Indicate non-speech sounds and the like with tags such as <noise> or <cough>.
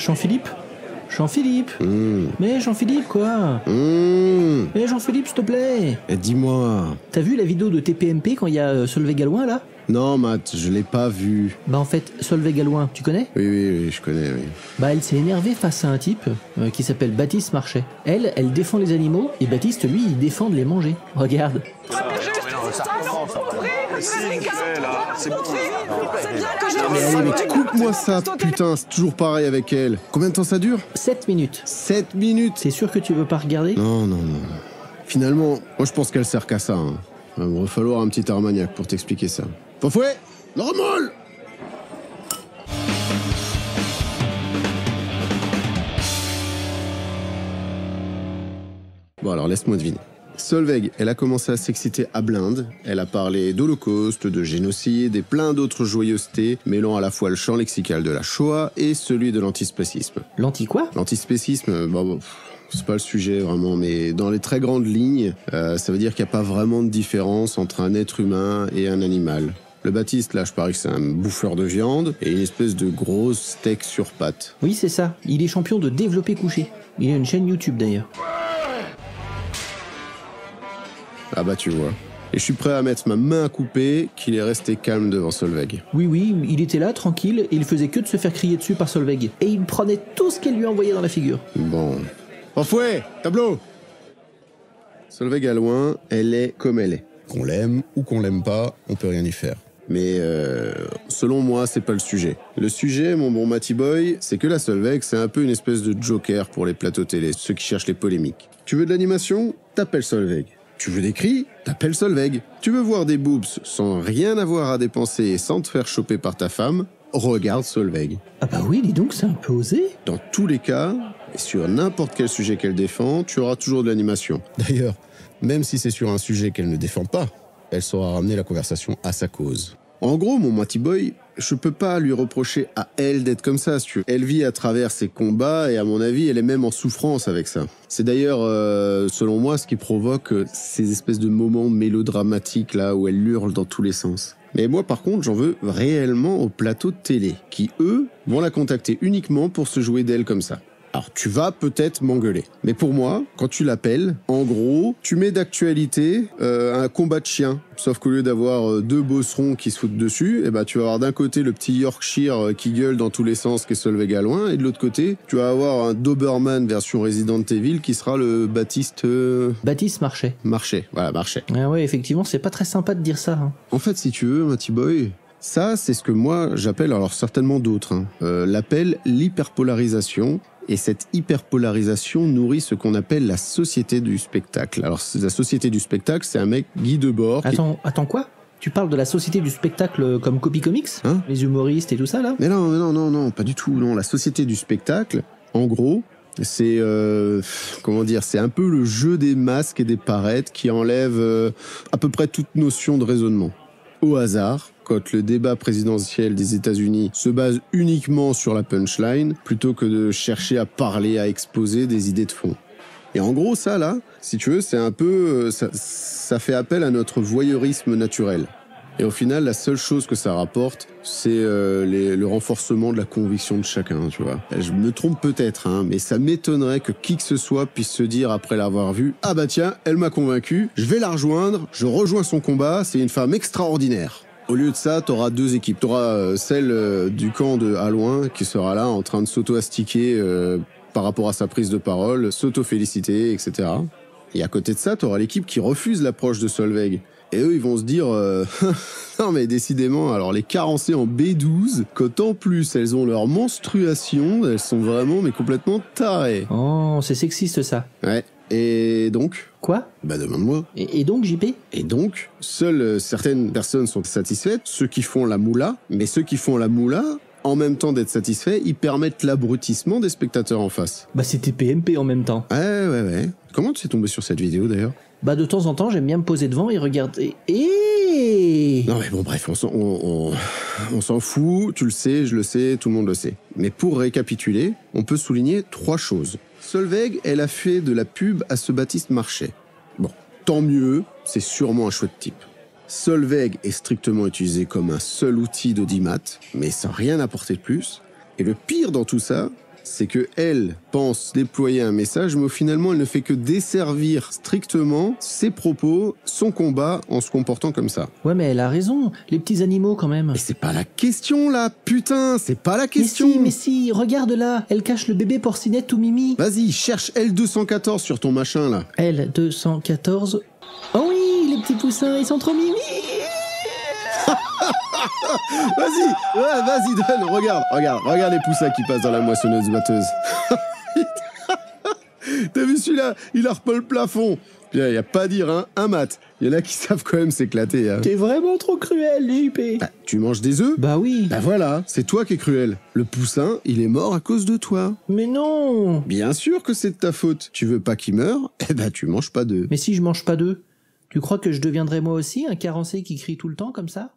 Jean-Philippe Jean-Philippe Mais Jean-Philippe, quoi Mmh. Mais Jean-Philippe, s'il te plaît Eh, Dis-moi. T'as vu la vidéo de TPMP quand il y a euh, Solveig Galouin, là? Non, Matt, je l'ai pas vu. Bah en fait, Solveig Galouin, tu connais? Oui, oui, oui, je connais, oui. Bah elle s'est énervée face à un type euh, qui s'appelle Baptiste Marchais. Elle, elle défend les animaux, et Baptiste, lui, il défend de les manger. Regarde. Mais allez, mais coupe-moi ça, putain, c'est toujours pareil avec elle. Combien de temps ça dure? 7 minutes. 7 minutes C'est sûr que tu veux pas regarder? Non, non, non. Finalement, moi je pense qu'elle sert qu'à ça. Hein. Il va falloir un petit Armagnac pour t'expliquer ça. Fouet Normal Bon alors laisse-moi deviner. Solveig, elle a commencé à s'exciter à blinde. Elle a parlé d'Holocauste, de génocide et plein d'autres joyeusetés, mêlant à la fois le champ lexical de la Shoah et celui de l'antispécisme. L'anti quoi? L'antispécisme, bon, bon, pff, c'est pas le sujet vraiment, mais dans les très grandes lignes, euh, ça veut dire qu'il n'y a pas vraiment de différence entre un être humain et un animal. Le Baptiste, là, je parie que c'est un bouffeur de viande et une espèce de gros steak sur pattes. Oui, c'est ça. Il est champion de développer couché. Il a une chaîne YouTube d'ailleurs. Ah bah tu vois. Et je suis prêt à mettre ma main à couper qu'il est resté calme devant Solveig. Oui, oui, il était là, tranquille, et il faisait que de se faire crier dessus par Solveig. Et il prenait tout ce qu'elle lui envoyait dans la figure. Bon. Enfouet Tableau Solveig à loin, elle est comme elle est. Qu'on l'aime ou qu'on l'aime pas, on peut rien y faire. Mais euh, selon moi, c'est pas le sujet. Le sujet, mon bon Matty Boy, c'est que la Solveig, c'est un peu une espèce de joker pour les plateaux télé, ceux qui cherchent les polémiques. Tu veux de l'animation? T'appelles Solveig. Tu veux des cris T'appelles Solveig. Tu veux voir des boobs sans rien avoir à dépenser et sans te faire choper par ta femme Regarde Solveig. Ah bah oui, dis donc, c'est un peu osé. Dans tous les cas, et sur n'importe quel sujet qu'elle défend, tu auras toujours de l'animation. D'ailleurs, même si c'est sur un sujet qu'elle ne défend pas, elle saura ramener la conversation à sa cause. En gros, mon Matty Boy, je peux pas lui reprocher à elle d'être comme ça, si tu veux. Elle vit à travers ses combats et à mon avis, elle est même en souffrance avec ça. C'est d'ailleurs, euh, selon moi, ce qui provoque euh, ces espèces de moments mélodramatiques là où elle hurle dans tous les sens. Mais moi, par contre, j'en veux réellement au plateau de télé, qui, eux, vont la contacter uniquement pour se jouer d'elle comme ça. Alors, tu vas peut-être m'engueuler. Mais pour moi, quand tu l'appelles, en gros, tu mets d'actualité euh, un combat de chiens. Sauf qu'au lieu d'avoir euh, deux bosserons qui se foutent dessus, eh ben, tu vas avoir d'un côté le petit Yorkshire euh, qui gueule dans tous les sens, qui est Solveig à loin, et de l'autre côté, tu vas avoir un Doberman version Resident Evil qui sera le Baptiste euh, Baptiste Marchais. Marchais. Voilà, Marchais. Ah ouais, effectivement, c'est pas très sympa de dire ça. hein. En fait, si tu veux, Matty Boy, ça, c'est ce que moi j'appelle, alors certainement d'autres, hein, euh, l'appelle l'hyperpolarisation. Et cette hyperpolarisation nourrit ce qu'on appelle la société du spectacle. Alors, la société du spectacle, c'est un mec Guy Debord. qui- Attends, attends quoi? Tu parles de la société du spectacle euh, comme Copy Comics? Hein? Les humoristes et tout ça là? Mais non, non, non, non, pas du tout. Non, la société du spectacle, en gros, c'est euh, comment dire, c'est un peu le jeu des masques et des parettes qui enlève euh, à peu près toute notion de raisonnement. Au hasard, quand le débat présidentiel des États-Unis se base uniquement sur la punchline, plutôt que de chercher à parler, à exposer des idées de fond. Et en gros, ça là, si tu veux, c'est un peu, euh, ça, ça fait appel à notre voyeurisme naturel. Et au final, la seule chose que ça rapporte, c'est euh, le renforcement de la conviction de chacun, tu vois. Je me trompe peut-être, hein, mais ça m'étonnerait que qui que ce soit puisse se dire après l'avoir vue, ah bah tiens, elle m'a convaincu, je vais la rejoindre, je rejoins son combat, c'est une femme extraordinaire. Au lieu de ça, t'auras deux équipes. T'auras euh, celle euh, du camp de Alouin qui sera là en train de s'auto-astiquer par rapport à sa prise de parole, s'auto-féliciter, etc. Et à côté de ça, t'auras l'équipe qui refuse l'approche de Solveig. Et eux, ils vont se dire, euh, <laughs> non mais décidément, alors les carencées en B12, quand en plus elles ont leur menstruation, elles sont vraiment mais complètement tarées. Oh, c'est sexiste ça. Ouais. Et donc Quoi? Bah demande-moi. et, et donc JP Et donc, seules euh, certaines personnes sont satisfaites, ceux qui font la moula, mais ceux qui font la moula, en même temps d'être satisfaits, ils permettent l'abrutissement des spectateurs en face. Bah c'était PMP en même temps. Ouais, ouais, ouais. Comment tu es tombé sur cette vidéo d'ailleurs? Bah de temps en temps, j'aime bien me poser devant et regarder. Et Non mais bon bref, on s'en, on, on- on s'en fout, tu le sais, je le sais, tout le monde le sait. Mais pour récapituler, on peut souligner trois choses. Solveig, elle a fait de la pub à ce Baptiste Marchais. Bon, tant mieux, c'est sûrement un chouette type. Solveig est strictement utilisé comme un seul outil d'audimat, mais sans rien apporter de plus. Et le pire dans tout ça, c'est que elle pense déployer un message, mais finalement, elle ne fait que desservir strictement ses propos, son combat, en se comportant comme ça. Ouais, mais elle a raison. Les petits animaux, quand même. Mais c'est pas la question, là, putain, c'est pas la question. Mais si, mais si, regarde là. Elle cache le bébé porcinette tout mimi. Vas-y, cherche L214 sur ton machin, là. L214. Oh petits poussins, ils sont trop mimi. <laughs> Vas-y, ouais, vas-y, donne, regarde, regarde, regarde les poussins qui passent dans la moissonneuse batteuse. <laughs> T'as vu celui-là Il a le plafond. Il y a pas à dire, hein, un mat. Il y en a qui savent quand même s'éclater. Hein. T'es vraiment trop cruel, JP. Bah, tu manges des œufs Bah oui. Bah voilà, c'est toi qui es cruel. Le poussin, il est mort à cause de toi. Mais non Bien sûr que c'est de ta faute. Tu veux pas qu'il meure? Eh ben tu manges pas d'œufs. Mais si je mange pas d'œufs, tu crois que je deviendrai moi aussi un carencé qui crie tout le temps comme ça?